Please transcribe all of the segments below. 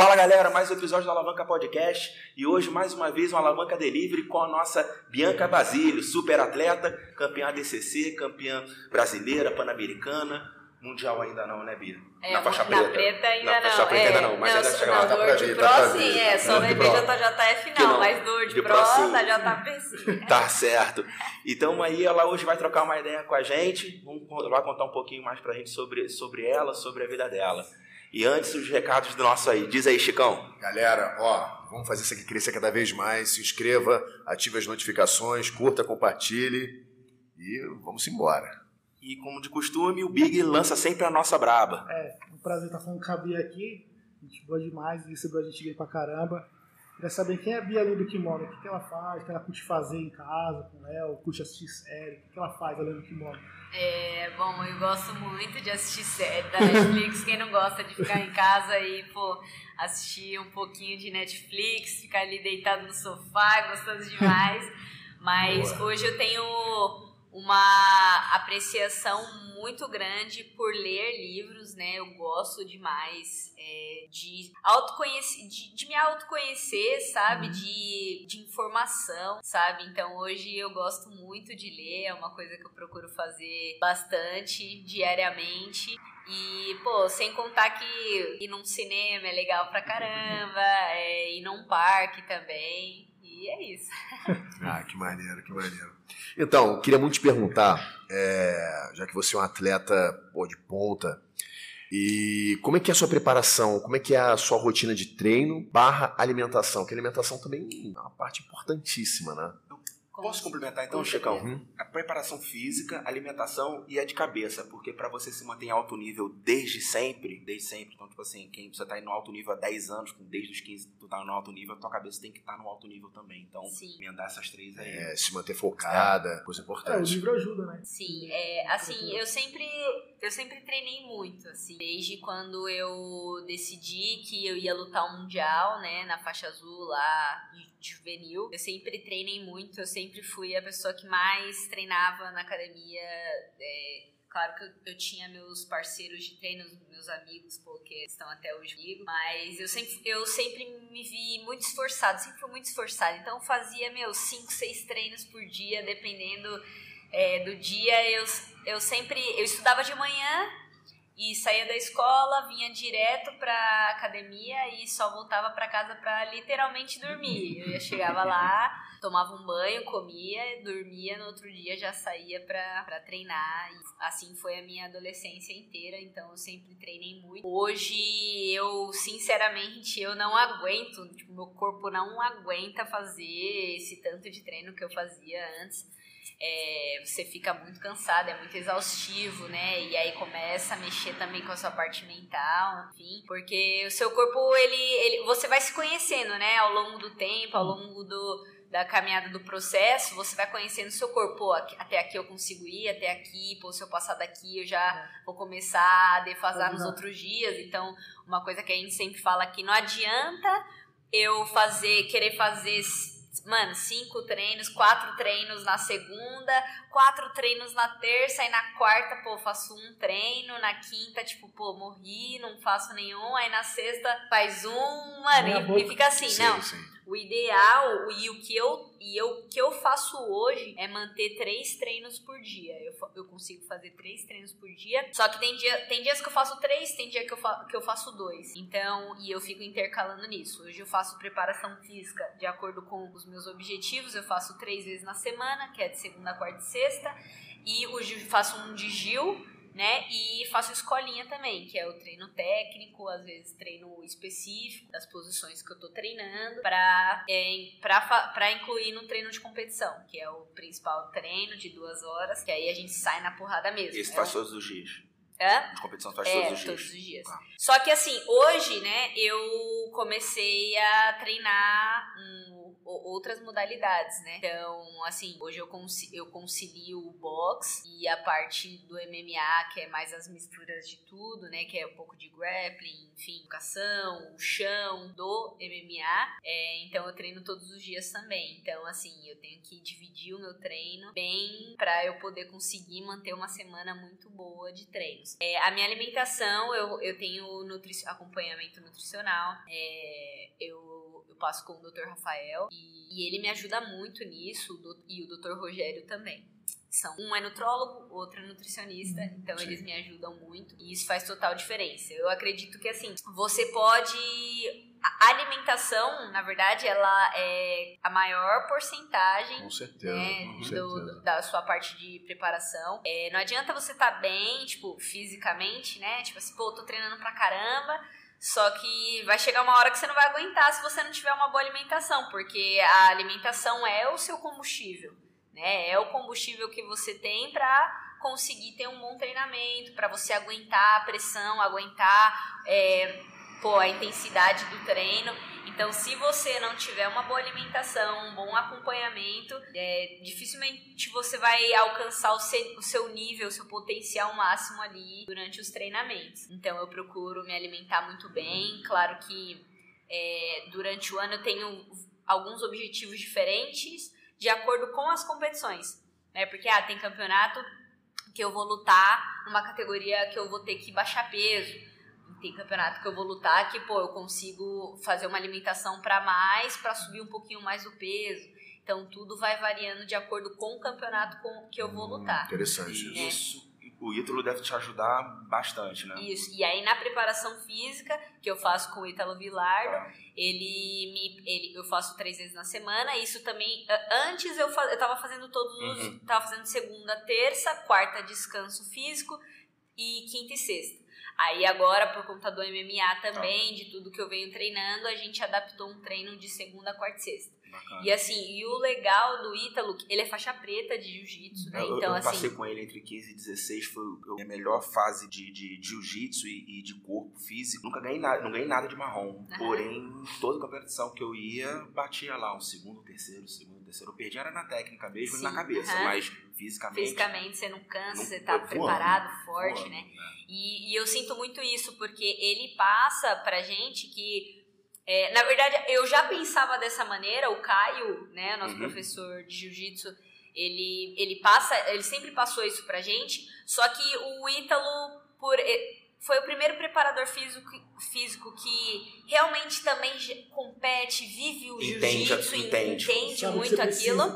Fala galera, mais um episódio do Alavanca Podcast e hoje mais uma vez um Alavanca Delivery com a nossa Bianca Basílio, super atleta, campeã ADCC, campeã brasileira, pan-americana, mundial ainda não, né Bia? É, na faixa na preta. preta ainda na não. faixa preta é, ainda não, mas não, ainda chega lá. tá pra pro tá pra sim, é, só no. IBJJF não, não, mas do de, de pro, pro sim. da JP sim. Tá certo. Então aí ela hoje vai trocar uma ideia com a gente, vai contar um pouquinho mais pra gente sobre, sobre ela, sobre a vida dela. E antes os recados do nosso aí. Diz aí, Chicão. Galera, ó, vamos fazer isso aqui crescer cada vez mais. Se inscreva, ative as notificações, curta, compartilhe e vamos embora. E como de costume, o Big lança sempre a nossa braba. É, um prazer estar falando com a Bia aqui. Gente boa demais, recebeu a gente bem pra caramba. Queria saber quem é a Bia ali do kimono, o que, que ela faz, o que ela curte fazer em casa com o Léo, curte assistir série, o que, que ela faz além do kimono. É, bom, eu gosto muito de assistir série da Netflix. Quem não gosta de ficar em casa e, pô, assistir um pouquinho de Netflix, ficar ali deitado no sofá, gostoso demais. Mas Boa. hoje eu tenho uma apreciação muito grande por ler livros, né? Eu gosto demais é, de, autoconhecer, de, de me autoconhecer, sabe? De, de informação, sabe? Então hoje eu gosto muito de ler, é uma coisa que eu procuro fazer bastante, diariamente. E, pô, sem contar que ir num cinema é legal pra caramba, é, ir num parque também. E é isso. Ah, que maneiro, que maneiro. Então, queria muito te perguntar, é, já que você é um atleta pô, de ponta, e como é que é a sua preparação? Como é que é a sua rotina de treino barra alimentação? Que alimentação também é uma parte importantíssima, né? Posso complementar então, Chicão? Uhum. A preparação física, alimentação e a de cabeça, porque pra você se manter em alto nível desde sempre, desde sempre, então tipo assim, quem você tá aí no alto nível há 10 anos, desde os 15 tu tá no alto nível, tua cabeça tem que estar no alto nível também. Então, Sim. emendar essas três aí. É, se manter focada, coisa É, o importante. livro ajuda, né? Sim, é, assim, eu sempre, eu sempre treinei muito, assim, desde quando eu decidi que eu ia lutar o mundial, né, na faixa azul lá, de juvenil, eu sempre treinei muito, eu sempre fui a pessoa que mais treinava na academia, é, claro que eu, eu tinha meus parceiros de treino, meus amigos, pô, que estão até hoje comigo, mas eu sempre, eu sempre me vi muito esforçada, sempre fui muito esforçada, então fazia meus 5, 6 treinos por dia, dependendo é, do dia. Eu, eu sempre eu estudava de manhã e saía da escola, vinha direto pra academia e só voltava pra casa pra literalmente dormir. Eu ia- chegava lá, tomava um banho, comia, dormia, no outro dia já saía pra, pra treinar. E assim foi a minha adolescência inteira, então eu sempre treinei muito. Hoje eu, sinceramente, eu não aguento, tipo, meu corpo não aguenta fazer esse tanto de treino que eu fazia antes é, você fica muito cansado, é muito exaustivo, né? E aí começa a mexer também com a sua parte mental, enfim, porque o seu corpo ele, ele você vai se conhecendo, né? Ao longo do tempo, ao longo do da caminhada do processo, você vai conhecendo o seu corpo. Pô, até aqui eu consigo ir, até aqui, pô, se eu passar daqui eu já vou começar a defasar nos Exato. outros dias. Então, uma coisa que a gente sempre fala aqui, não adianta eu fazer, querer fazer, mano, cinco treinos, quatro treinos na segunda, quatro treinos na terça, e na quarta, pô, faço um treino, na quinta, tipo, pô, morri, não faço nenhum, aí na sexta faz um, mano, e, e fica assim, Sim, não. sim. O ideal e o que eu e eu, que eu faço hoje é manter três treinos por dia. Eu, eu consigo fazer três treinos por dia. Só que tem, dia, tem dias que eu faço três, tem dia que eu, fa, que eu faço dois. Então, e eu fico intercalando nisso. Hoje eu faço preparação física de acordo com os meus objetivos. Eu faço três vezes na semana, que é de segunda, quarta e sexta. E hoje eu faço um de Gil, né? E faço escolinha também, que é o treino técnico, às vezes treino específico das posições que eu tô treinando, pra, é, pra, fa- pra incluir no treino de competição, que é o principal treino de duas horas, que aí a gente sai na porrada mesmo. Esse É faz todos os dias. Hã? De competição faz É, todos os dias. todos os dias. Tá. Só que assim, hoje, né, eu comecei a treinar um, outras modalidades, né? Então, assim, hoje eu, conci- eu concilio o box e a parte do MMA, que é mais as misturas de tudo, né? Que é um pouco de grappling, enfim, educação, o chão do MMA. É, então, eu treino todos os dias também. Então, assim, eu tenho que dividir o meu treino bem pra eu poder conseguir manter uma semana muito boa de treino, É, a minha alimentação, eu, eu tenho nutri acompanhamento nutricional, é, eu, eu passo com o Dr. Rafael e, e ele me ajuda muito nisso do, e o Dr. Rogério também são um é nutrólogo, outro é nutricionista, uhum. então Sim. eles me ajudam muito e isso faz total diferença. Eu acredito que assim, você pode a alimentação, na verdade, ela é a maior porcentagem com certeza, né, com do, certeza. da sua parte de preparação. É, não adianta você estar tá bem, tipo, fisicamente, né? Tipo assim, pô, tô treinando pra caramba, só que vai chegar uma hora que você não vai aguentar se você não tiver uma boa alimentação, porque a alimentação é o seu combustível né? É o combustível que você tem para conseguir ter um bom treinamento, para você aguentar a pressão, aguentar é, pô, a intensidade do treino. Então, se você não tiver uma boa alimentação, um bom acompanhamento, é, dificilmente você vai alcançar o seu, nível, o seu potencial máximo ali durante os treinamentos. Então, eu procuro me alimentar muito bem. Claro que é, durante o ano eu tenho alguns objetivos diferentes de acordo com as competições, né? Porque ah, tem campeonato que eu vou lutar numa categoria que eu vou ter que baixar peso. Tem campeonato que eu vou lutar que, pô, eu consigo fazer uma alimentação para mais, para subir um pouquinho mais o peso. Então tudo vai variando de acordo com o campeonato com que eu vou hum, lutar. Interessante né? isso o Ítalo deve te ajudar bastante, né? Isso. E aí na preparação física, que eu faço com o Ítalo Vilardo, tá. ele me. Ele, eu faço três vezes na semana. Isso também. Antes eu, eu tava fazendo todos os. Uhum. Tava fazendo segunda, terça, quarta descanso físico e quinta e sexta. Aí agora, por conta do MMA também, tá. de tudo que eu venho treinando, a gente adaptou um treino de segunda, quarta e sexta. Bacana. E assim, e o legal do Ítalo, ele é faixa preta de jiu-jitsu, né? Eu, então, eu assim. passei com ele entre 15 e 16, foi a melhor fase de, de, de jiu-jitsu e, e, de corpo físico. Nunca ganhei nada, não ganhei nada de marrom. Uhum. Porém, toda competição que eu ia, batia lá, um segundo, terceiro, segundo, terceiro. Eu perdi era na técnica mesmo Sim. e na cabeça, uhum. mas fisicamente. Fisicamente você não cansa, não, você tá preparado, forte, voando, né? É. E, e eu sinto muito isso, porque ele passa pra gente que é, na verdade, eu já pensava dessa maneira, o Caio, né, nosso uhum. professor de jiu-jitsu, ele, ele passa, ele sempre passou isso pra gente, só que o Ítalo, por, foi o primeiro preparador físico, físico que realmente também compete, vive o jiu-jitsu, entende, entende muito aquilo,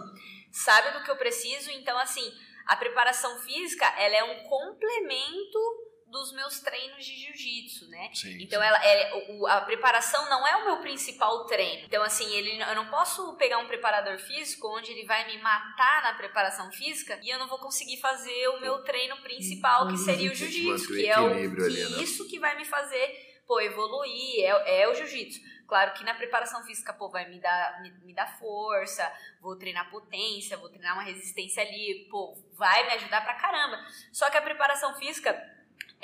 sabe do que eu preciso, então assim, a preparação física, ela é um complemento dos meus treinos de jiu-jitsu, né? Sim, então sim. ela é o, a preparação não é o meu principal treino. Então assim, ele eu não posso pegar um preparador físico onde ele vai me matar na preparação física e eu não vou conseguir fazer o meu treino principal, que seria o jiu-jitsu, que é o que né? isso que vai me fazer pô, evoluir, é, é o jiu-jitsu. Claro que na preparação física, pô, vai me dar, me, me dar força, vou treinar potência, vou treinar uma resistência ali, pô, vai me ajudar pra caramba. Só que a preparação física,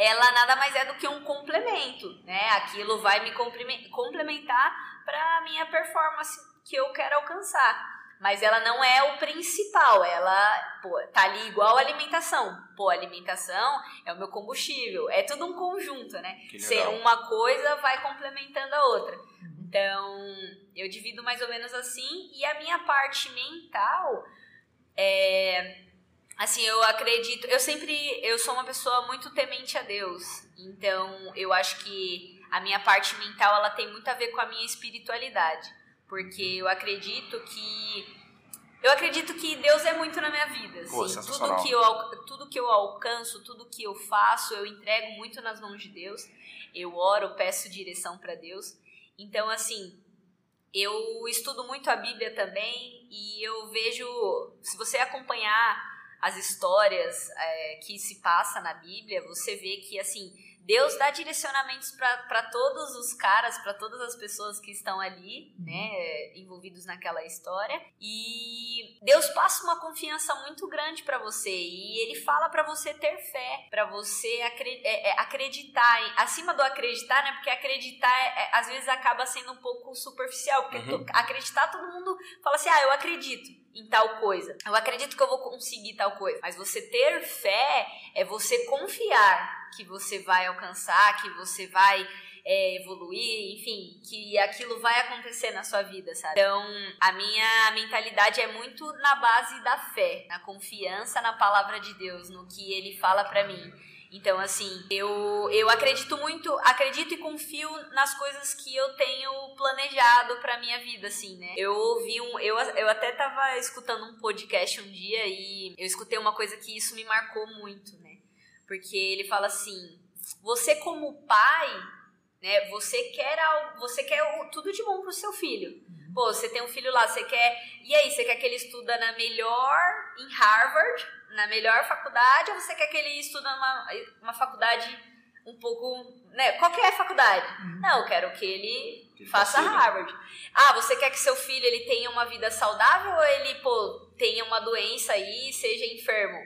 ela nada mais é do que um complemento, né? Aquilo vai me complementar para a minha performance que eu quero alcançar. Mas ela não é o principal, ela, pô, tá ali igual a alimentação. Pô, a alimentação é o meu combustível, é tudo um conjunto, né? Ser uma coisa vai complementando a outra. Então, eu divido mais ou menos assim, e a minha parte mental é Assim, eu acredito, eu sempre, eu sou uma pessoa muito temente a Deus. Então, eu acho que a minha parte mental, ela tem muito a ver com a minha espiritualidade, porque eu acredito que eu acredito que Deus é muito na minha vida, assim. Pô, tudo que eu tudo que eu alcanço, tudo que eu faço, eu entrego muito nas mãos de Deus. Eu oro, peço direção para Deus. Então, assim, eu estudo muito a Bíblia também e eu vejo, se você acompanhar as histórias é, que se passa na Bíblia, você vê que assim Deus dá direcionamentos para todos os caras, para todas as pessoas que estão ali, né, envolvidos naquela história. E Deus passa uma confiança muito grande para você e ele fala para você ter fé, para você é, é, acreditar. Acima do acreditar, né? Porque acreditar é, é, às vezes acaba sendo um pouco superficial, porque uhum. acreditar todo mundo fala assim: "Ah, eu acredito" em tal coisa. Eu acredito que eu vou conseguir tal coisa. Mas você ter fé é você confiar que você vai alcançar, que você vai é, evoluir, enfim, que aquilo vai acontecer na sua vida, sabe? Então, a minha mentalidade é muito na base da fé, na confiança na palavra de Deus, no que ele fala para mim. Então, assim, eu, eu acredito muito, acredito e confio nas coisas que eu tenho planejado pra minha vida, assim, né? Eu ouvi um. Eu, eu até tava escutando um podcast um dia e eu escutei uma coisa que isso me marcou muito, né? Porque ele fala assim: você, como pai, né, você quer algo, você quer tudo de bom pro seu filho. Pô, você tem um filho lá, você quer. E aí, você quer que ele estuda na melhor, em Harvard, na melhor faculdade, ou você quer que ele estuda numa uma faculdade um pouco. Né? Qual que é a faculdade? Uhum. Não, eu quero que ele, que ele faça Harvard. Ah, você quer que seu filho ele tenha uma vida saudável ou ele, pô, tenha uma doença aí e seja enfermo?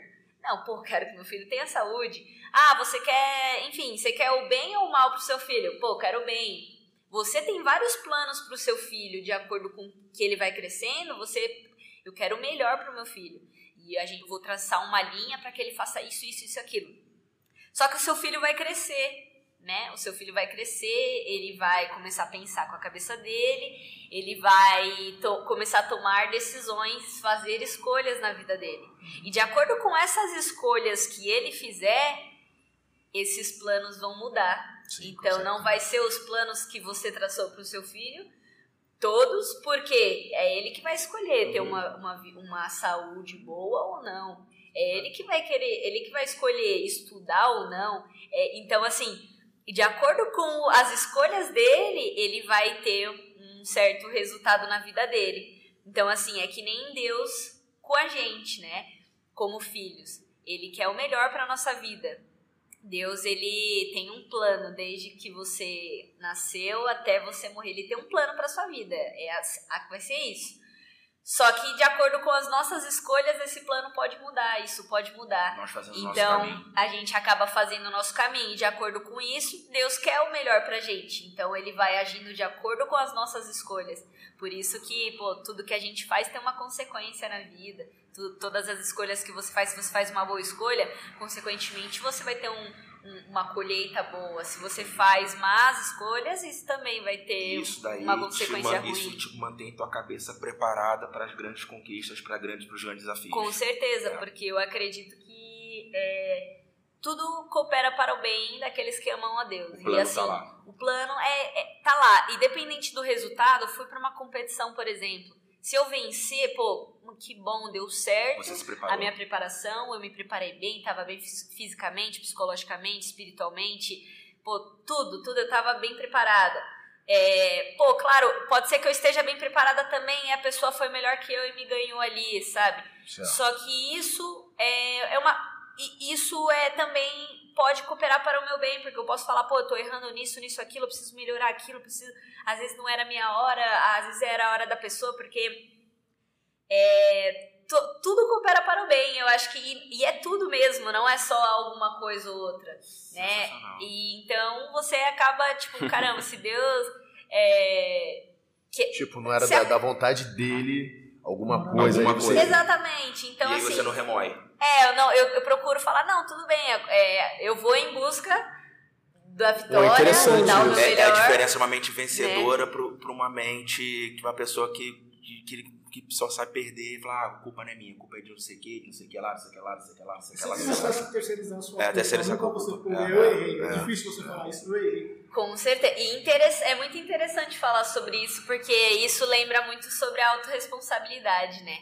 Não, pô, quero que meu filho tenha saúde. Ah, você quer, enfim, você quer o bem ou o mal pro seu filho? Pô, quero o bem. Você tem vários planos para o seu filho de acordo com que ele vai crescendo. Você, eu quero o melhor para o meu filho e a gente vou traçar uma linha para que ele faça isso, isso, isso, aquilo. Só que o seu filho vai crescer, né? O seu filho vai crescer, ele vai começar a pensar com a cabeça dele, ele vai começar a tomar decisões, fazer escolhas na vida dele. E de acordo com essas escolhas que ele fizer, esses planos vão mudar. Sim, então não vai ser os planos que você traçou para o seu filho, todos, porque é ele que vai escolher ter uhum. uma, uma, uma saúde boa ou não. É ele que vai querer, ele que vai escolher estudar ou não. É, então, assim, de acordo com as escolhas dele, ele vai ter um certo resultado na vida dele. Então, assim, é que nem Deus com a gente, né? Como filhos. Ele quer o melhor para nossa vida. Deus, ele tem um plano desde que você nasceu até você morrer. Ele tem um plano para sua vida. É vai ser isso. Só que de acordo com as nossas escolhas, esse plano pode mudar, isso pode mudar. Nós fazemos então, nosso caminho. a gente acaba fazendo o nosso caminho. E de acordo com isso, Deus quer o melhor pra gente. Então, ele vai agindo de acordo com as nossas escolhas. Por isso que, pô, tudo que a gente faz tem uma consequência na vida tu, todas as escolhas que você faz, se você faz uma boa escolha, consequentemente você vai ter um, um, uma colheita boa. Se você faz más escolhas, isso também vai ter isso daí uma consequência ruim. Isso te mantém tua cabeça preparada para as grandes conquistas, para grandes, os grandes desafios. Com certeza, é. porque eu acredito que é, tudo coopera para o bem daqueles que amam a Deus. O plano e assim, tá lá. o plano é, é tá lá. Independente do resultado, eu fui para uma competição, por exemplo se eu vencer, pô, que bom, deu certo. Você se preparou. A minha preparação, eu me preparei bem, tava bem fisicamente, psicologicamente, espiritualmente, pô, tudo, tudo, eu tava bem preparada. É, pô, claro, pode ser que eu esteja bem preparada também e a pessoa foi melhor que eu e me ganhou ali, sabe? Certo. Só que isso é, é uma. Isso é também pode cooperar para o meu bem, porque eu posso falar, pô, eu tô errando nisso, nisso, aquilo, eu preciso melhorar aquilo, preciso. Às vezes não era a minha hora, às vezes era a hora da pessoa, porque é, tudo coopera para o bem, eu acho que. E, e, é tudo mesmo, não é só alguma coisa ou outra. Né? E então você acaba, tipo, caramba, se Deus. É, que, tipo, não era da, a... da, vontade dele alguma coisa. Alguma coisa. Exatamente. Então, e aí assim, você não remói. É, eu, não, eu, eu procuro falar, não, tudo bem, é, eu vou em busca da vitória, Pô, interessante. dar o meu é, melhor. É a diferença uma mente vencedora né? para uma mente, que uma pessoa que, que que só sabe perder e falar, ah, a culpa não é minha, a culpa é de não sei o que, não sei o que lá, não sei o que lá, não sei o que lá, não sei o que lá. Você está terceirizando sua é, terceirizar culpa. Você, é, eu errei, é, é difícil você falar isso, eu errei. Com certeza. E é muito interessante falar sobre isso, porque isso lembra muito sobre a autorresponsabilidade, né?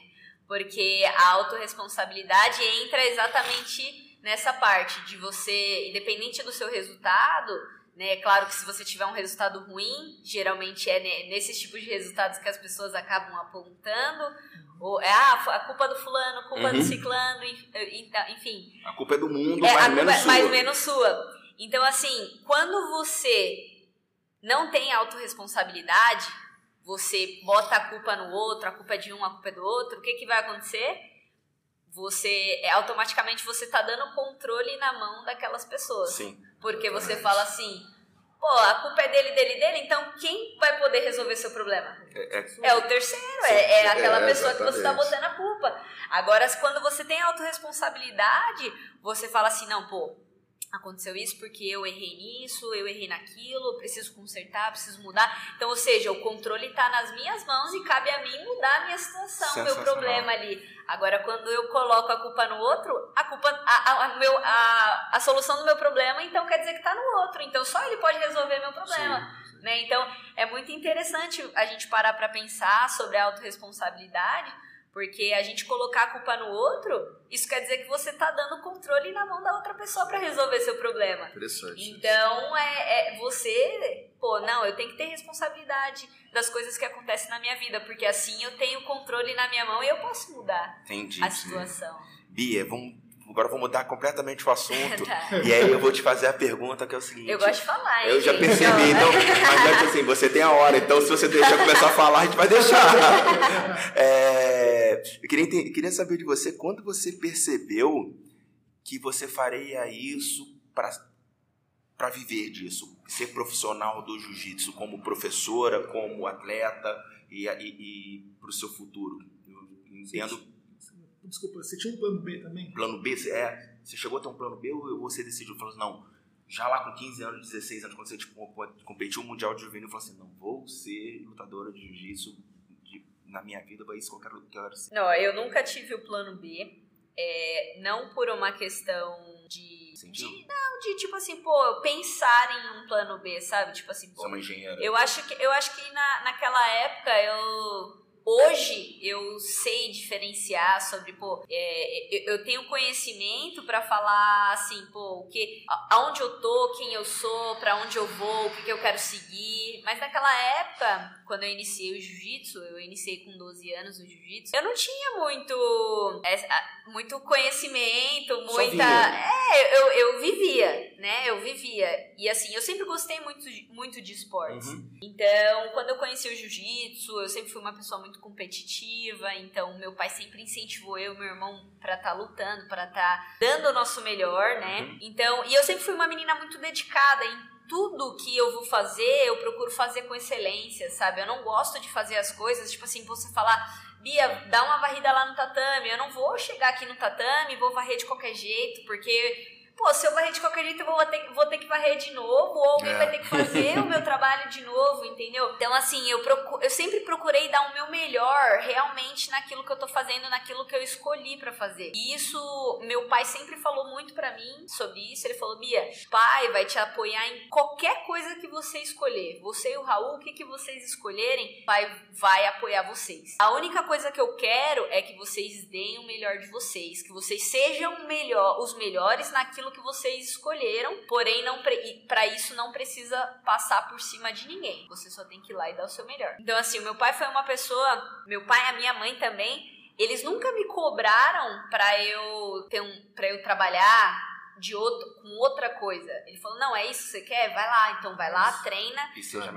Porque a autorresponsabilidade entra exatamente nessa parte de você, independente do seu resultado, né? Claro que se você tiver um resultado ruim, geralmente é nesses tipos de resultados que as pessoas acabam apontando. Ou é ah, a culpa do fulano, a culpa uhum. do ciclano, enfim. A culpa é do mundo, é, mais ou menos é sua. Mais menos sua. Então, assim, quando você não tem autorresponsabilidade, você bota a culpa no outro, a culpa é de um, a culpa é do outro, o que, que vai acontecer? Você, é, automaticamente, você tá dando controle na mão daquelas pessoas. Sim. Porque você fala assim, pô, a culpa é dele, dele, dele, então quem vai poder resolver seu problema? É, é, é o terceiro, é, é, aquela é, pessoa que você está botando a culpa. Agora, quando você tem autorresponsabilidade, você fala assim, não, pô, aconteceu isso porque eu errei nisso, eu errei naquilo, preciso consertar, preciso mudar. Então, ou seja, o controle está nas minhas mãos e cabe a mim mudar a minha situação, o meu problema ali. Agora, quando eu coloco a culpa no outro, a culpa, a, a, meu, a, a solução do meu problema, então quer dizer que está no outro. Então, só ele pode resolver meu problema. Sim. Né? Então, é muito interessante a gente parar para pensar sobre a autorresponsabilidade, porque a gente colocar a culpa no outro, isso quer dizer que você está dando controle na mão da outra pessoa para resolver seu problema. Interessante. Então, é, é, você, pô, não, eu tenho que ter responsabilidade das coisas que acontecem na minha vida, porque assim eu tenho controle na minha mão e eu posso mudar Entendi, a situação. Bia, vamos Agora vou mudar completamente o assunto. tá. E aí eu vou te fazer a pergunta que é o seguinte. Eu gosto de falar, hein, Eu já percebi, então, mas é que assim, você tem a hora, então se você deixar começar a falar, a gente vai deixar. É, eu queria, entender, queria saber de você quando você percebeu que você faria isso para viver disso, ser profissional do jiu-jitsu como professora, como atleta e, e, e para o seu futuro. Eu entendo Desculpa, você tinha um plano B também? Plano B, é. Você chegou a ter um plano B ou você decidiu, falou assim, não, já lá com 15 anos, 16 anos, quando você tipo, competiu o Mundial de Juvenil, falou assim, não, vou ser lutadora de jiu-jitsu na minha vida, vai isso que eu quero, que eu quero ser. Não, eu nunca tive o plano B, é, não por uma questão de, de, Não, de tipo assim, pô, pensar em um plano B, sabe? Tipo assim, pô. Você é uma engenheira. Eu acho que, eu acho que na, naquela época eu Hoje eu sei diferenciar sobre, pô, é, eu, tenho conhecimento para falar assim, pô, o que, aonde eu tô, quem eu sou, para onde eu vou, o que, que eu quero seguir. Mas naquela época, quando eu iniciei o jiu-jitsu, eu iniciei com 12 anos o jiu-jitsu, eu não tinha muito, é, muito conhecimento, muita. É, eu, eu vivia, né? Eu vivia. E assim, eu sempre gostei muito, muito de esportes. Uhum. Então, quando eu conheci o jiu-jitsu, eu sempre fui uma pessoa muito muito competitiva, então meu pai sempre incentivou eu e meu irmão para estar tá lutando, para estar tá dando o nosso melhor, né? Uhum. Então, e eu sempre fui uma menina muito dedicada em tudo que eu vou fazer, eu procuro fazer com excelência, sabe? Eu não gosto de fazer as coisas, tipo assim, você falar, Bia, dá uma varrida lá no tatame. Eu não vou chegar aqui no tatame vou varrer de qualquer jeito, porque pô, se eu varrer de qualquer jeito, eu vou ter, vou ter que varrer de novo, ou alguém é. vai ter que fazer o meu trabalho de novo, entendeu? Então, assim, eu, procuro, eu sempre procurei dar o meu melhor realmente naquilo que eu tô fazendo, naquilo que eu escolhi para fazer. E isso, meu pai sempre falou muito para mim sobre isso. Ele falou: Bia, pai vai te apoiar em qualquer coisa que você escolher. Você e o Raul, o que, que vocês escolherem, pai vai apoiar vocês. A única coisa que eu quero é que vocês deem o melhor de vocês, que vocês sejam melhor, os melhores naquilo que vocês escolheram, porém não para isso não precisa passar por cima de ninguém. Você só tem que ir lá e dar o seu melhor. Então assim, o meu pai foi uma pessoa, meu pai e a minha mãe também, eles nunca me cobraram para eu ter um para eu trabalhar de outro, com outra coisa. Ele falou: "Não, é isso que você quer? Vai lá, então vai lá, treina,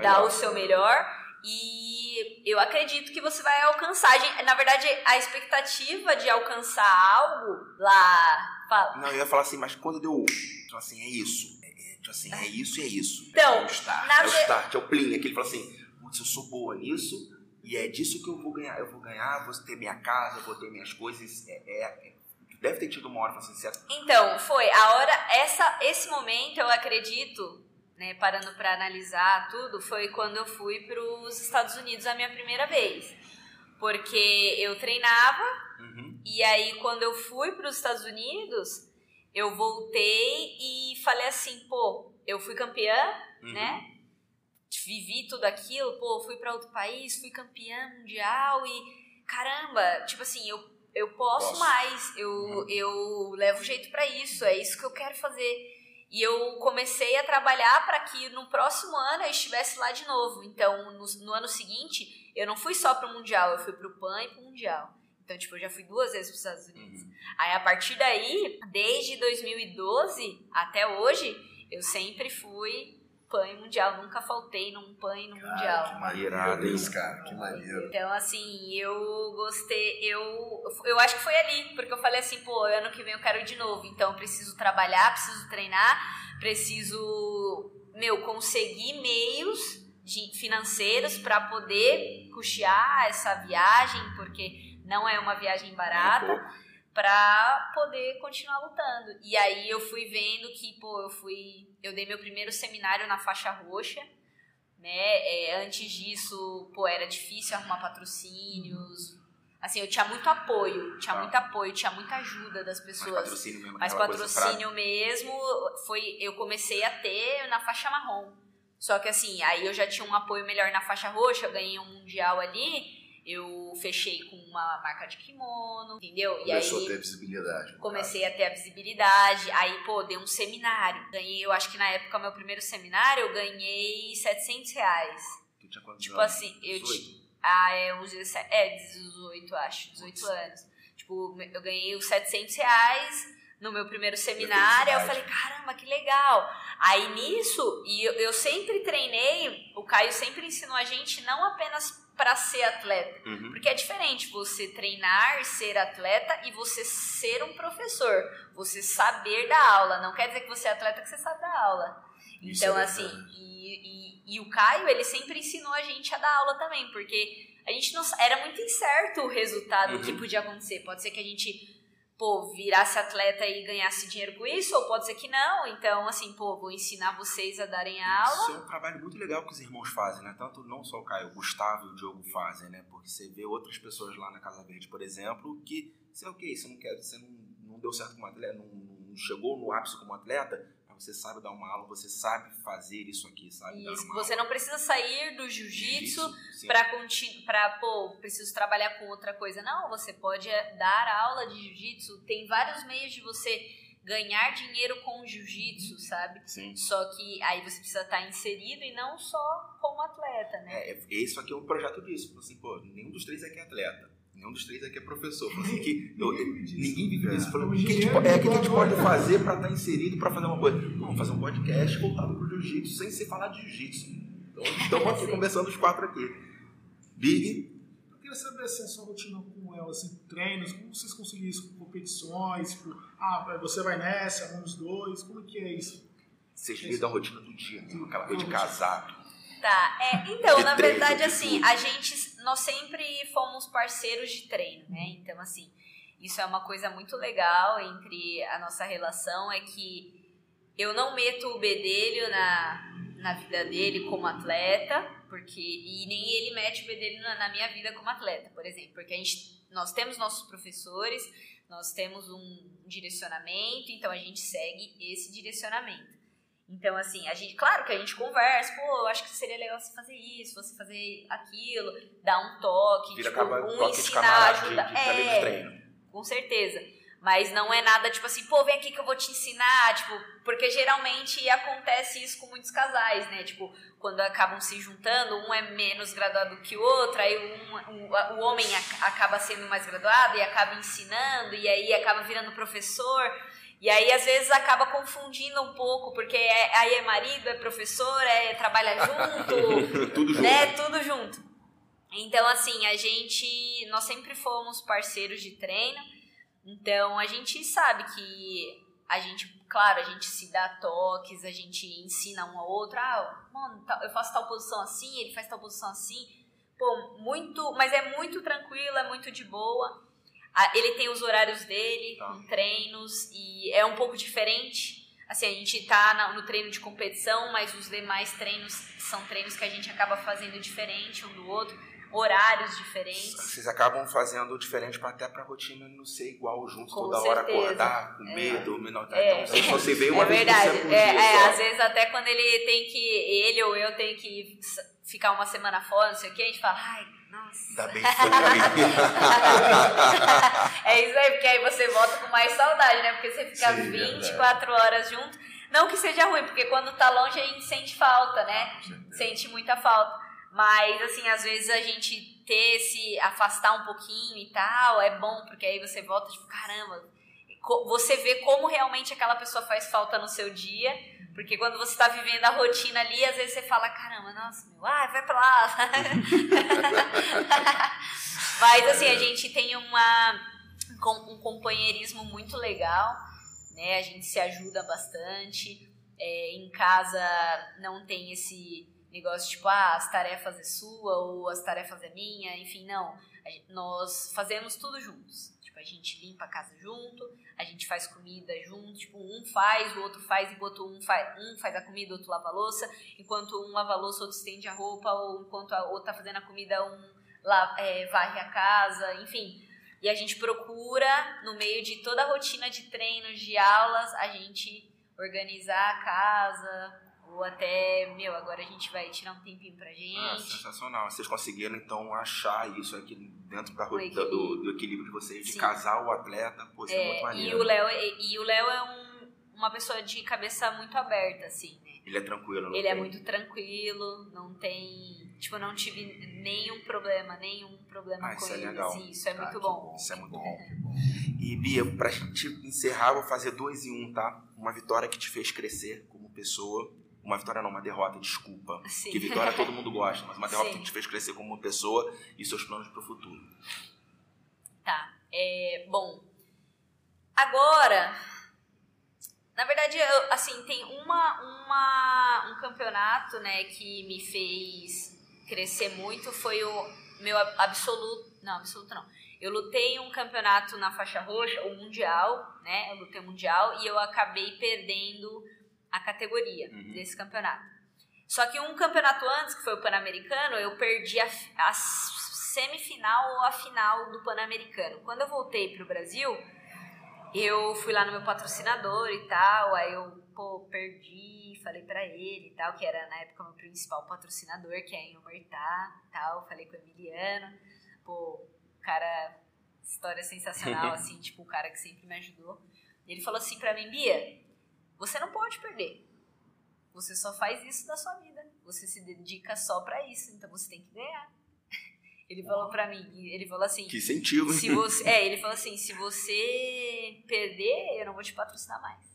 dá o seu melhor e eu acredito que você vai alcançar. Na verdade, a expectativa de alcançar algo lá. Fala. Não, eu ia falar assim, mas quando deu. Tipo assim, é isso. É, é, tipo assim, é isso e é isso. Então, é o start. É o start, é o plim. Aquele fala assim, putz, eu sou boa nisso e é disso que eu vou ganhar. Eu vou ganhar, vou ter minha casa, vou ter minhas coisas. É, é, é deve ter tido uma hora assim, certo? Então, foi. A hora, essa, esse momento, eu acredito né, parando para analisar tudo, foi quando eu fui para os Estados Unidos a minha primeira vez. Porque eu treinava, uhum. e aí quando eu fui para os Estados Unidos, eu voltei e falei assim, pô, eu fui campeã, uhum. né? Vivi tudo aquilo, pô, fui para outro país, fui campeã mundial e caramba, tipo assim, eu, eu posso, posso. mais, eu, uhum. eu levo jeito para isso, é isso que eu quero fazer. E eu comecei a trabalhar para que no próximo ano eu estivesse lá de novo. Então, no, no ano seguinte, eu não fui só para o Mundial, eu fui para o PAN e para o Mundial. Então, tipo, eu já fui duas vezes para os Estados Unidos. Uhum. Aí, a partir daí, desde 2012 até hoje, eu sempre fui PAN mundial, nunca faltei num PAN no cara, mundial. Que maneiro isso, cara, que maneiro. Então, assim, eu gostei, eu, eu acho que foi ali, porque eu falei assim, pô, ano que vem eu quero ir de novo, então eu preciso trabalhar, preciso treinar, preciso, meu, conseguir meios de, financeiros para poder custear essa viagem, porque não é uma viagem barata pra poder continuar lutando. E aí eu fui vendo que, pô, eu fui. Eu dei meu primeiro seminário na faixa roxa, né? É, antes disso, pô, era difícil arrumar patrocínios. Assim, eu tinha muito apoio, tinha Tá. muito apoio, tinha muita ajuda das Mas pessoas. patrocínio mesmo. Mas coisa patrocínio mesmo foi eu comecei a ter na faixa marrom. Só que assim, aí eu já tinha um apoio melhor na faixa roxa, eu ganhei um mundial ali, eu fechei com uma marca de kimono, entendeu? E Começou a aí ter visibilidade. comecei a ter a visibilidade, aí pô, dei um seminário. Ganhei, eu acho que na época meu primeiro seminário eu ganhei 700 reais. Tu tinha quantos Tipo anos? assim, eu 18? ti- Ah, é uns 17, é 18, acho, 18 anos. Tipo, eu ganhei os 700 reais no meu primeiro seminário, aí eu falei, caramba, que legal. Aí nisso, e eu, eu sempre treinei, o Caio sempre ensinou a gente não apenas para ser atleta, Uhum. porque é diferente você treinar, ser atleta e você ser um professor, você saber dar aula. Não quer dizer que você é atleta que você sabe dar aula. Isso Então, é assim, e, e, e o Caio, ele sempre ensinou a gente a dar aula também, porque a gente não era muito incerto o resultado Uhum. que podia acontecer. Pode ser que a gente, pô, virasse atleta e ganhasse dinheiro com isso, ou pode ser que não. Então, assim, pô, vou ensinar vocês a darem aula. Isso é um trabalho muito legal que os irmãos fazem, né? Tanto não só o Caio, o Gustavo e o Diogo fazem, né? Porque você vê outras pessoas lá na Casa Verde, por exemplo, que você, ok, você não quer, você não, não deu certo como atleta, não, não chegou no ápice como atleta, você sabe dar uma aula, você sabe fazer isso aqui, sabe? Isso, você aula. não precisa sair do jiu-jitsu sim. pra, conti- pra, pô, preciso trabalhar com outra coisa. Não, você pode é, dar aula de jiu-jitsu. Tem vários meios de você ganhar dinheiro com o jiu-jitsu, sabe? Sim. Só que aí você precisa estar inserido e não só como atleta, né? É, é- isso aqui é um projeto disso. Falei Assim, pô, nenhum dos três aqui é atleta. Nenhum dos três aqui é professor. Assim, que eu- ninguém vive disso. Falei, o que, a gente, é, o que a gente pode fazer para estar inserido, para fazer uma coisa? Vamos fazer um podcast voltado pro jiu-jitsu, sem se falar de jiu-jitsu. Então, estamos aqui conversando os quatro aqui. Big, Eu queria saber assim, a sua rotina com ela, assim, treinos, como vocês conseguem isso com competições? Tipo, ah, você vai nessa, vamos dois, como que é isso? vocês lidam a rotina do dia, né? aquela coisa de casado. Tá, é, então, De na treino, verdade, de assim, a gente, nós sempre fomos parceiros de treino, né? Então, assim, isso é uma coisa muito legal entre a nossa relação, é que eu não meto o bedelho na, na vida dele como atleta, porque, e nem ele mete o bedelho na, na minha vida como atleta, por exemplo, porque a gente, nós temos nossos professores, nós temos um direcionamento, então a gente segue esse direcionamento. Então, assim, a gente, claro que a gente conversa, pô, eu acho que seria legal você fazer isso, você fazer aquilo, dar um toque, Vira tipo, acaba um toque ensinar, camarada de, de, é, treino. com certeza. Mas não é nada tipo assim, pô, vem aqui que eu vou te ensinar, tipo, porque geralmente acontece isso com muitos casais, né? Tipo, quando acabam se juntando, um é menos graduado que o outro, aí um, o, o homem ac- acaba sendo mais graduado e acaba ensinando, e aí acaba virando professor. E aí, às vezes, acaba confundindo um pouco, porque é- aí é marido, é professor, é trabalha junto, Tudo junto. né? Tudo junto. Então, assim, a gente. Nós sempre fomos parceiros de treino. Então, a gente sabe que a gente, claro, a gente se dá toques, a gente ensina um ao outro. Ah, mano, eu faço tal posição assim, ele faz tal posição assim. Pô, muito. Mas é muito tranquilo, é muito de boa. Ele tem os horários dele, Tá. com treinos, e é um pouco diferente. Assim, a gente tá na- no treino de competição, mas os demais treinos são treinos que a gente acaba fazendo diferente um do outro, horários diferentes. Vocês acabam fazendo diferente pra, até pra rotina não ser igual junto Com toda hora, certeza. acordar, comer, dormir. Não, tá? É. Então, se veem uma É vez por verdade. semana por É, dia é, só. às vezes até quando ele tem que, ele ou eu tem que ficar uma semana fora, não sei o que, a gente fala, ai, nossa. Ainda bem é isso aí, porque aí você volta com mais saudade, né? Porque você fica Sim, 24 horas junto. Não que seja ruim, porque quando tá longe a gente sente falta, né? Sente muita falta. Mas, assim, às vezes a gente ter esse, afastar um pouquinho e tal, é bom, porque aí você volta, tipo, caramba, você vê como realmente aquela pessoa faz falta no seu dia, porque quando você tá vivendo a rotina ali, às vezes você fala, caramba, nossa, meu, ai, vai pra lá. Mas, assim, a gente tem uma, um companheirismo muito legal, né? A gente se ajuda bastante. É, em casa não tem esse negócio tipo, ah, as tarefas é sua ou as tarefas é minha, enfim, não. Nós fazemos tudo juntos. Tipo, a gente limpa a casa junto, gente faz comida junto, tipo, um faz, o outro faz, enquanto um faz, um faz a comida, o outro lava a louça, enquanto um lava a louça, o outro estende a roupa, ou enquanto o outro tá fazendo a comida, um lava, é, varre a casa, enfim. E a gente procura, no meio de toda a rotina de treinos, de aulas, a gente organizar a casa, ou até, meu, agora a gente vai tirar um tempinho pra gente. Ah, sensacional. Vocês conseguiram, então, achar isso aqui dentro da, do, do, do, equilíbrio de vocês, de Sim. casar o atleta, pô, isso é, é muito maneiro. E o Léo, e, e o Léo é um, uma pessoa de cabeça muito aberta, assim, né? Ele é tranquilo, Ele é tem... é muito tranquilo, não tem... Tipo, eu não tive nenhum problema, nenhum problema ah, com é ele. É legal. Assim, isso é ah, muito bom. Isso é muito bom. E, Bia, pra gente encerrar, vou fazer dois em um, tá? Uma vitória que te fez crescer como pessoa uma vitória não, uma derrota, desculpa. Sim. Que vitória todo mundo gosta, mas uma derrota Sim. que te fez crescer como pessoa e seus planos para o futuro. Tá. É, bom, agora, na verdade, eu, assim, tem uma, uma, um campeonato, né, que me fez crescer muito, foi o meu absoluto, não, absoluto não. Eu lutei um campeonato na faixa roxa, o mundial, né, eu lutei o mundial e eu acabei perdendo a categoria uhum. desse campeonato. Só que um campeonato antes, que foi o Pan-Americano, eu perdi a, a semifinal ou a final do Pan-Americano. Quando eu voltei para o Brasil, eu fui lá no meu patrocinador e tal, aí eu, pô, perdi, falei para ele e tal, que era na época o meu principal patrocinador, que é em Omertá e tal, falei com o Emiliano, pô, cara, história sensacional, assim, tipo, o cara que sempre me ajudou. Ele falou assim pra mim, Bia, você não pode perder. Você só faz isso da sua vida. Você se dedica só para isso, então você tem que ganhar. Ele falou para mim, ele falou assim, que incentivo. Se você, é, ele falou assim, se você perder, eu não vou te patrocinar mais.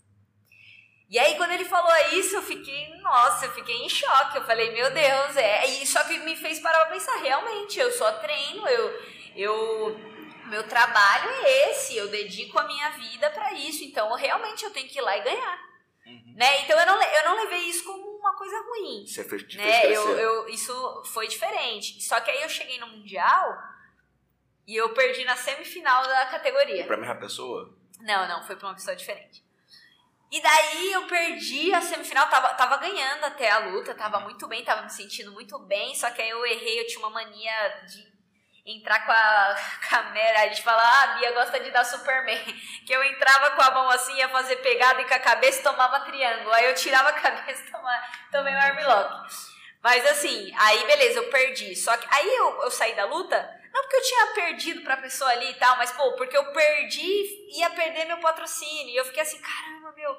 E aí quando ele falou isso, eu fiquei, nossa, eu fiquei em choque. Eu falei, meu Deus, é. E só que me fez parar pra pensar, realmente, eu só treino, eu eu meu trabalho é esse, eu dedico a minha vida para isso, então realmente eu tenho que ir lá e ganhar. Uhum. Né? Então eu não, eu não levei isso como uma coisa ruim. Você fez, né? eu, eu, Isso foi diferente. Só que aí eu cheguei no Mundial e eu perdi na semifinal da categoria. Pra mesma pessoa? Não, não, foi pra uma pessoa diferente. E daí eu perdi a semifinal, tava, tava ganhando até a luta, tava muito bem, tava me sentindo muito bem, só que aí eu errei, eu tinha uma mania de entrar com a câmera, a gente fala, ah, a Bia gosta de dar Superman. Que eu entrava com a mão assim, ia fazer pegada e com a cabeça tomava triângulo. Aí eu tirava a cabeça e tomava, tomei o armlock. Mas assim, aí beleza, eu perdi. Só que aí eu, eu saí da luta, não porque eu tinha perdido pra pessoa ali e tal, mas pô, porque eu perdi, ia perder meu patrocínio. E eu fiquei assim, caramba, meu,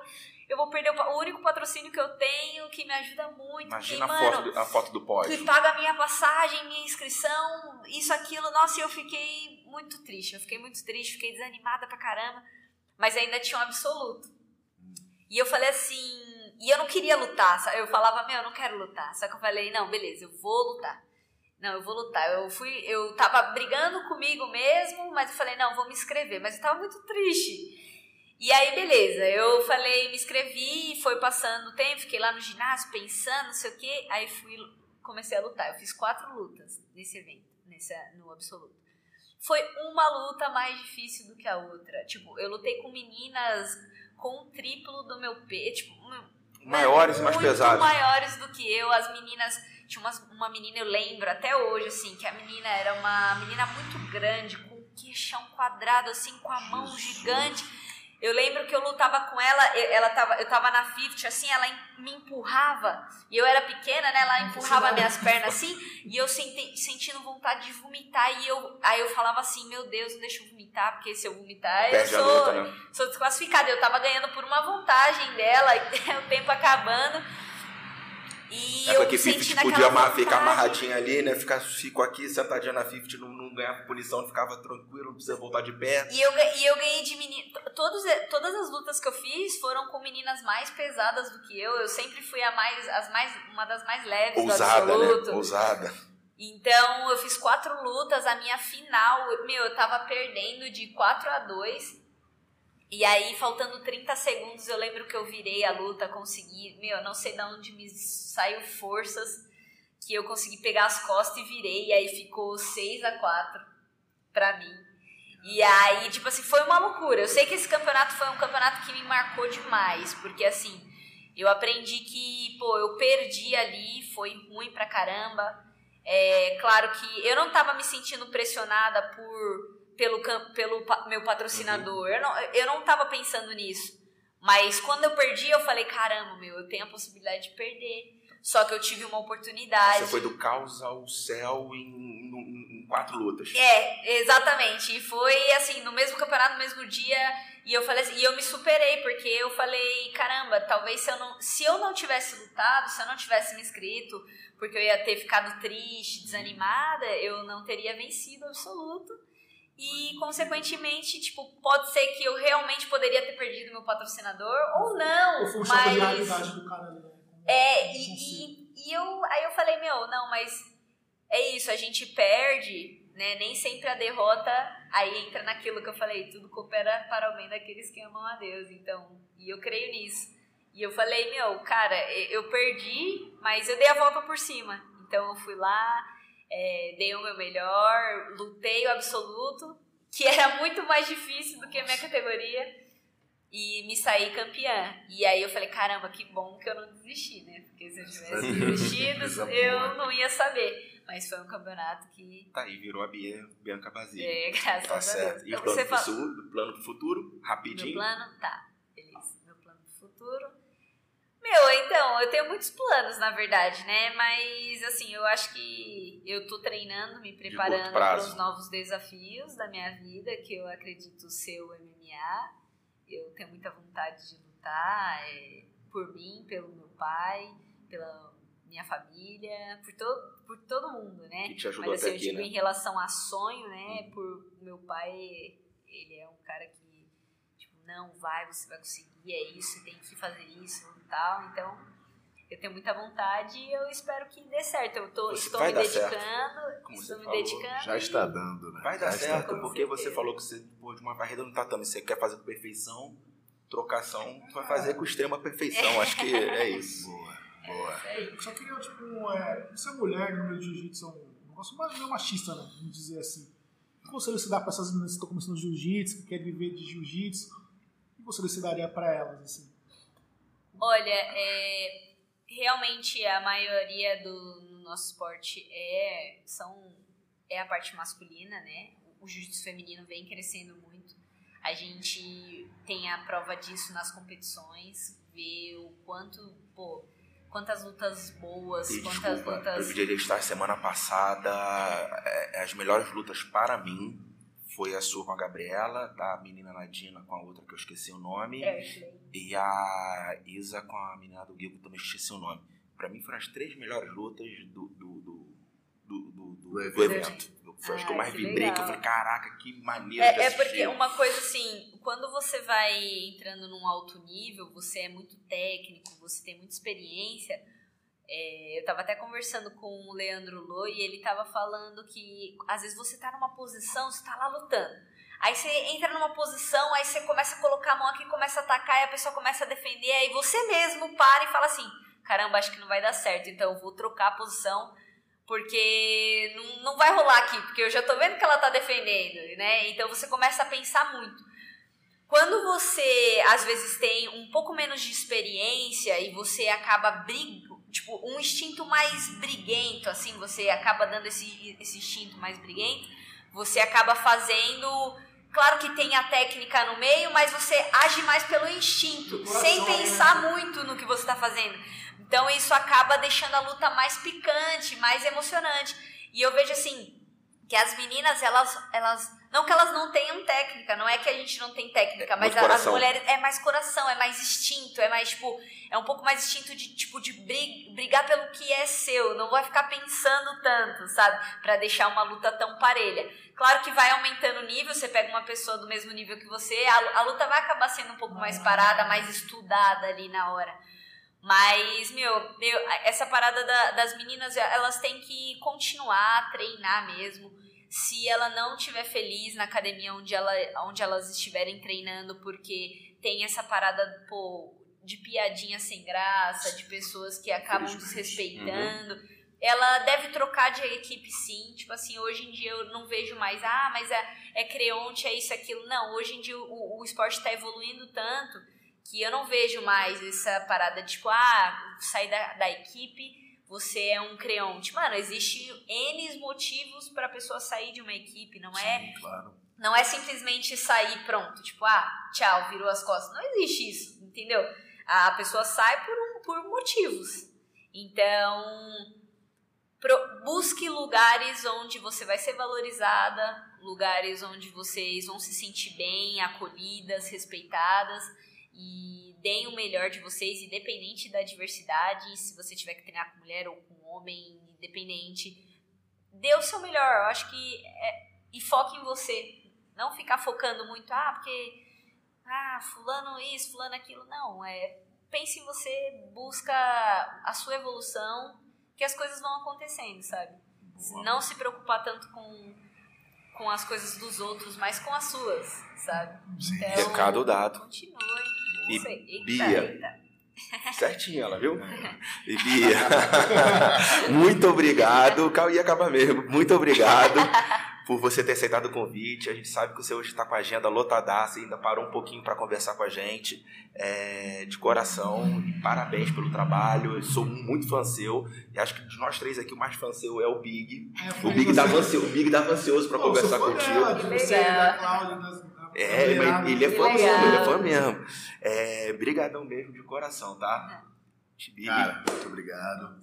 eu vou perder o, o, único patrocínio que eu tenho que me ajuda muito. Imagina que, a, mano, foto do, a foto do pódio. Que paga a minha passagem, minha inscrição, isso, aquilo. Nossa, eu fiquei muito triste. Eu fiquei muito triste, fiquei desanimada pra caramba. Mas ainda tinha um absoluto. E eu falei assim. E eu não queria lutar. Eu falava, meu, eu não quero lutar. Só que eu falei, não, beleza, eu vou lutar. Não, eu vou lutar. Eu fui, eu tava brigando comigo mesmo, mas eu falei, não, vou me inscrever. Mas eu tava muito triste. E aí, beleza, eu falei, me inscrevi, foi passando o tempo, fiquei lá no ginásio pensando, não sei o quê, aí fui, comecei a lutar. Eu fiz quatro lutas nesse evento, nesse, no absoluto. Foi uma luta mais difícil do que a outra. Tipo, eu lutei com meninas com o triplo do meu peso, tipo, maiores e mais pesadas. maiores do que eu. As meninas, tinha uma, uma menina, eu lembro até hoje, assim, que a menina era uma menina muito grande, com o queixão quadrado, assim, com a mão gigante eu lembro que eu lutava com ela, ela tava, eu tava na 50, assim, ela me empurrava, e eu era pequena, né? Ela empurrava minhas pernas assim, e eu senti, sentindo vontade de vomitar, e eu, aí eu falava assim, meu Deus, não deixa eu vomitar, porque se eu vomitar, eu sou, luta, né? sou desclassificada. Eu tava ganhando por uma vantagem dela, o tempo acabando. E é porque 50 podia amar, ficar amarradinha ali, né? Ficar, fico aqui sentadinha na 50, não, não ganhava punição, ficava tranquilo, não precisa voltar de pé. E eu, e eu ganhei de menina. Todos, todas as lutas que eu fiz foram com meninas mais pesadas do que eu. Eu sempre fui a mais, as mais, uma das mais leves Ousada, do absoluto. Né? Ousada. Então eu fiz quatro lutas, a minha final, meu, eu tava perdendo de 4 a 2 e aí, faltando 30 segundos, eu lembro que eu virei a luta, consegui. Meu, não sei de onde me saiu forças. que eu consegui pegar as costas e virei, e aí ficou 6 a 4 pra mim. E aí, tipo assim, foi uma loucura. Eu sei que esse campeonato foi um campeonato que me marcou demais, porque assim, eu aprendi que, pô, eu perdi ali, foi ruim pra caramba. É claro que eu não tava me sentindo pressionada por pelo, pelo meu patrocinador. Uhum. Eu, não, eu não tava pensando nisso. Mas quando eu perdi, eu falei, caramba, meu, eu tenho a possibilidade de perder. Só que eu tive uma oportunidade. Você foi do caos ao céu em, em, em quatro lutas. É, exatamente. E foi assim, no mesmo campeonato, no mesmo dia. E eu falei assim, e eu me superei, porque eu falei, caramba, talvez se eu não, se eu não tivesse lutado, se eu não tivesse me inscrito, porque eu ia ter ficado triste, desanimada, eu não teria vencido absoluto. E, consequentemente, tipo, pode ser que eu realmente poderia ter perdido meu patrocinador ou não. Ou mas... de realidade do cara ali, né? É, e, e, e, eu, aí eu falei, meu, não, mas é isso, a gente perde, né? Nem sempre a derrota aí entra naquilo que eu falei, tudo coopera para o bem daqueles que amam a Deus. Então, e eu creio nisso. E eu falei, meu, cara, eu perdi, mas eu dei a volta por cima. Então eu fui lá, é, dei o meu melhor, lutei o absoluto, que era muito mais difícil do que a minha categoria, e me saí campeã. E aí eu falei, caramba, que bom que eu não desisti, né? Porque se eu tivesse desistido, eu não ia saber. Mas foi um campeonato que. Tá aí, virou a Bianca Basílio. É, graças tá a certo. Deus. E o plano, fala... plano pro futuro, rapidinho. Meu plano, tá. Beleza. Meu plano futuro meu, então, eu tenho muitos planos, na verdade, né? Mas, assim, eu acho que eu tô treinando, me preparando para os novos desafios da minha vida, que eu acredito ser o MMA. Eu tenho muita vontade de lutar é, por mim, pelo meu pai, pela minha família, por todo, por todo mundo, né? Que te ajudou Mas, assim, até eu aqui, digo né? em relação a sonho, né? Por meu pai, ele é um cara que, não, vai, você vai conseguir, é isso, tem que fazer isso, tal. Então, eu tenho muita vontade e eu espero que dê certo. Eu tô, Você estou me dedicando, estou me falou, dedicando. Já e- está dando, né? Vai dar Já certo, porque você falou que você, depois de uma varrida no tatame, você quer fazer com perfeição, trocação, tu vai fazer com extrema perfeição. Acho que é isso. Boa, boa. É só queria, tipo, é, você é mulher no meio de jiu-jitsu, é um negócio mais- meio machista, né? Vamos dizer assim. Que conselho você dá pra essas meninas que estão começando jiu-jitsu, que querem viver de jiu-jitsu? Que você daria pra elas, assim? Olha, é, realmente a maioria do no nosso esporte é, são, é a parte masculina, né? O jiu-jitsu feminino vem crescendo muito. A gente tem a prova disso nas competições, vê o quanto, pô, quantas lutas boas, E quantas desculpa, eu lutas. poderia estar semana passada. é, as melhores lutas para mim foi a sua com a Gabriela, da menina Nadina com a outra que eu esqueci o nome, Ashley. e a Isa com a menina do Guigo, que eu também esqueci o nome. Para mim foram as três melhores lutas do, do, do, do, do- do- Do do evento. Foi as que eu Ai, mais que vibrei, que eu falei, caraca, que maneiro de É, é assistir. porque uma coisa assim, quando você vai entrando num alto nível, você é muito técnico, você tem muita experiência. É, eu tava até conversando com o Leandro Lô e ele tava falando que às vezes você tá numa posição, você tá lá lutando. Aí você entra numa posição, aí você começa a colocar a mão aqui, começa a atacar e a pessoa começa a defender, aí você mesmo para e fala assim: caramba, acho que não vai dar certo, então eu vou trocar a posição porque não, não vai rolar aqui, porque eu já tô vendo que ela tá defendendo, né? Então você começa a pensar muito. Quando você, às vezes, tem um pouco menos de experiência e você acaba brigo, tipo, um instinto mais briguento, assim, você acaba dando esse, esse instinto mais briguento, você acaba fazendo. Claro que tem a técnica no meio, mas você age mais pelo instinto, sem né? pensar muito no que você tá fazendo. Então isso acaba deixando a luta mais picante, mais emocionante. E eu vejo assim, que as meninas, elas, elas. Não que elas não tenham técnica, não é que a gente não tem técnica, É mas a- as mulheres é mais coração, é mais instinto, é mais tipo. É um pouco mais instinto de, tipo, de brig- brigar pelo que é seu. Não vai ficar pensando tanto, sabe? Pra deixar uma luta tão parelha. Claro que vai aumentando o nível, você pega uma pessoa do mesmo nível que você, a, a luta vai acabar sendo um pouco mais parada, mais estudada ali na hora. Mas, meu, meu, essa parada da- das meninas, elas têm que continuar a treinar mesmo. Se ela não estiver feliz na academia onde, ela, onde elas estiverem treinando, porque tem essa parada, pô, de piadinha sem graça, de pessoas que acabam desrespeitando. ela deve trocar de equipe sim. Tipo assim, hoje em dia eu não vejo mais, ah, mas é, é Creonte, é isso, aquilo. Não, hoje em dia o, o esporte está evoluindo tanto que eu não vejo mais essa parada de tipo, ah, sair da, da equipe, você é um Creonte. Mano, existe N motivos para a pessoa sair de uma equipe, não é? Sim, claro. Não é simplesmente sair pronto, tipo, ah, tchau, virou as costas. Não existe isso, entendeu? A pessoa sai por, um, por motivos. Então, pro, busque lugares onde você vai ser valorizada, lugares onde vocês vão se sentir bem, acolhidas, respeitadas e deem o melhor de vocês, independente da diversidade. Se você tiver que treinar com mulher ou com homem, independente, dê o seu melhor. Eu acho que é, e foque em você. Não ficar focando muito, ah, porque ah, fulano isso, fulano aquilo. Não, é pense em você, busca a sua evolução, que as coisas vão acontecendo, sabe? Boa. Não se preocupar tanto com, com as coisas dos outros, mas com as suas, sabe? Sim. Então, Recado dado. Continue. E Isso aí. Eita, Bia? eita. Certinho ela, viu? E Bia, muito obrigado. Cal- Ia acabar mesmo. Muito obrigado por você ter aceitado o convite. A gente sabe que você hoje está com a agenda lotadaça e ainda parou um pouquinho para conversar com a gente. É, de coração, parabéns pelo trabalho. Eu sou muito fã seu. E acho que de nós três aqui, o mais fã seu é o Big. É, O Big você- tava ansioso, o Big tava ansioso para conversar contigo. dela, de você, da Cláudia, das- da- É, ele é fã mesmo, ele é fã mesmo. É, brigadão mesmo de coração, tá? Big. Cara, muito obrigado.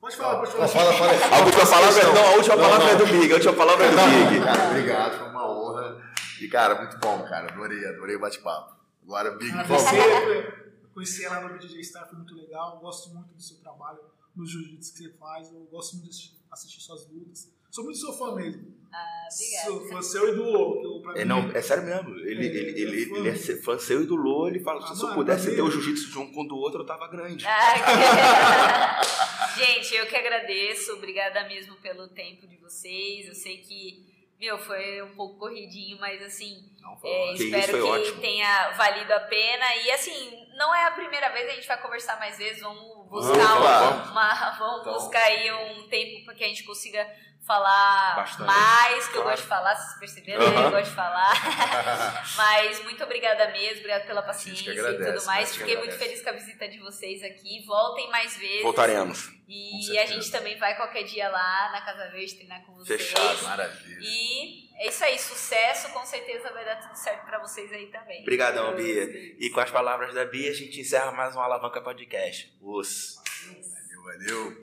Pode falar, pode falar. Fala, fala, fala. A última palavra, Não, não, a última não, palavra não. é do Big, a última palavra é do Big. Cara, obrigado, foi uma honra. E, cara, muito bom, cara. Adorei, adorei o bate-papo. Agora, Big, Ah, vamos. Você, conheci ela no BJJ Star, foi muito legal. Gosto muito do seu trabalho, no jiu-jitsu que você faz. Eu gosto muito de assistir, assistir suas lutas. Sou muito seu fã mesmo. Ah, obrigada. fã seu e do pra É, não, é sério mesmo. Ele, É, ele, ele ele, é fã. ele é fã seu e do Lô, ele fala, Ah, se eu pudesse ter o jiu-jitsu de um com o do outro, eu tava grande. Ah, que- Gente, eu que agradeço. Obrigada mesmo pelo tempo de vocês. Eu sei que, meu, foi um pouco corridinho, mas assim, Não, foi é, espero que ótimo. tenha valido a pena. E assim, não é a primeira vez, a gente vai conversar mais vezes. Vamos buscar, Vamos, um- uma, vamos Então. buscar aí um tempo para que a gente consiga falar Bastante, mais, que eu claro. gosto de falar, vocês perceberam, né? Eu gosto de falar. Mas muito obrigada mesmo, obrigada pela paciência que e agradece, tudo mais. Fiquei que muito agradece. feliz com a visita de vocês aqui. Voltem mais vezes. Voltaremos. E a gente também vai qualquer dia lá na Casa Verde treinar com vocês. Fechado. Maravilha. E é isso aí, sucesso, com certeza vai dar tudo certo pra vocês aí também. Obrigadão, Bia. E com as palavras da Bia, a gente encerra mais um Alavanca Podcast. Os. Valeu, valeu.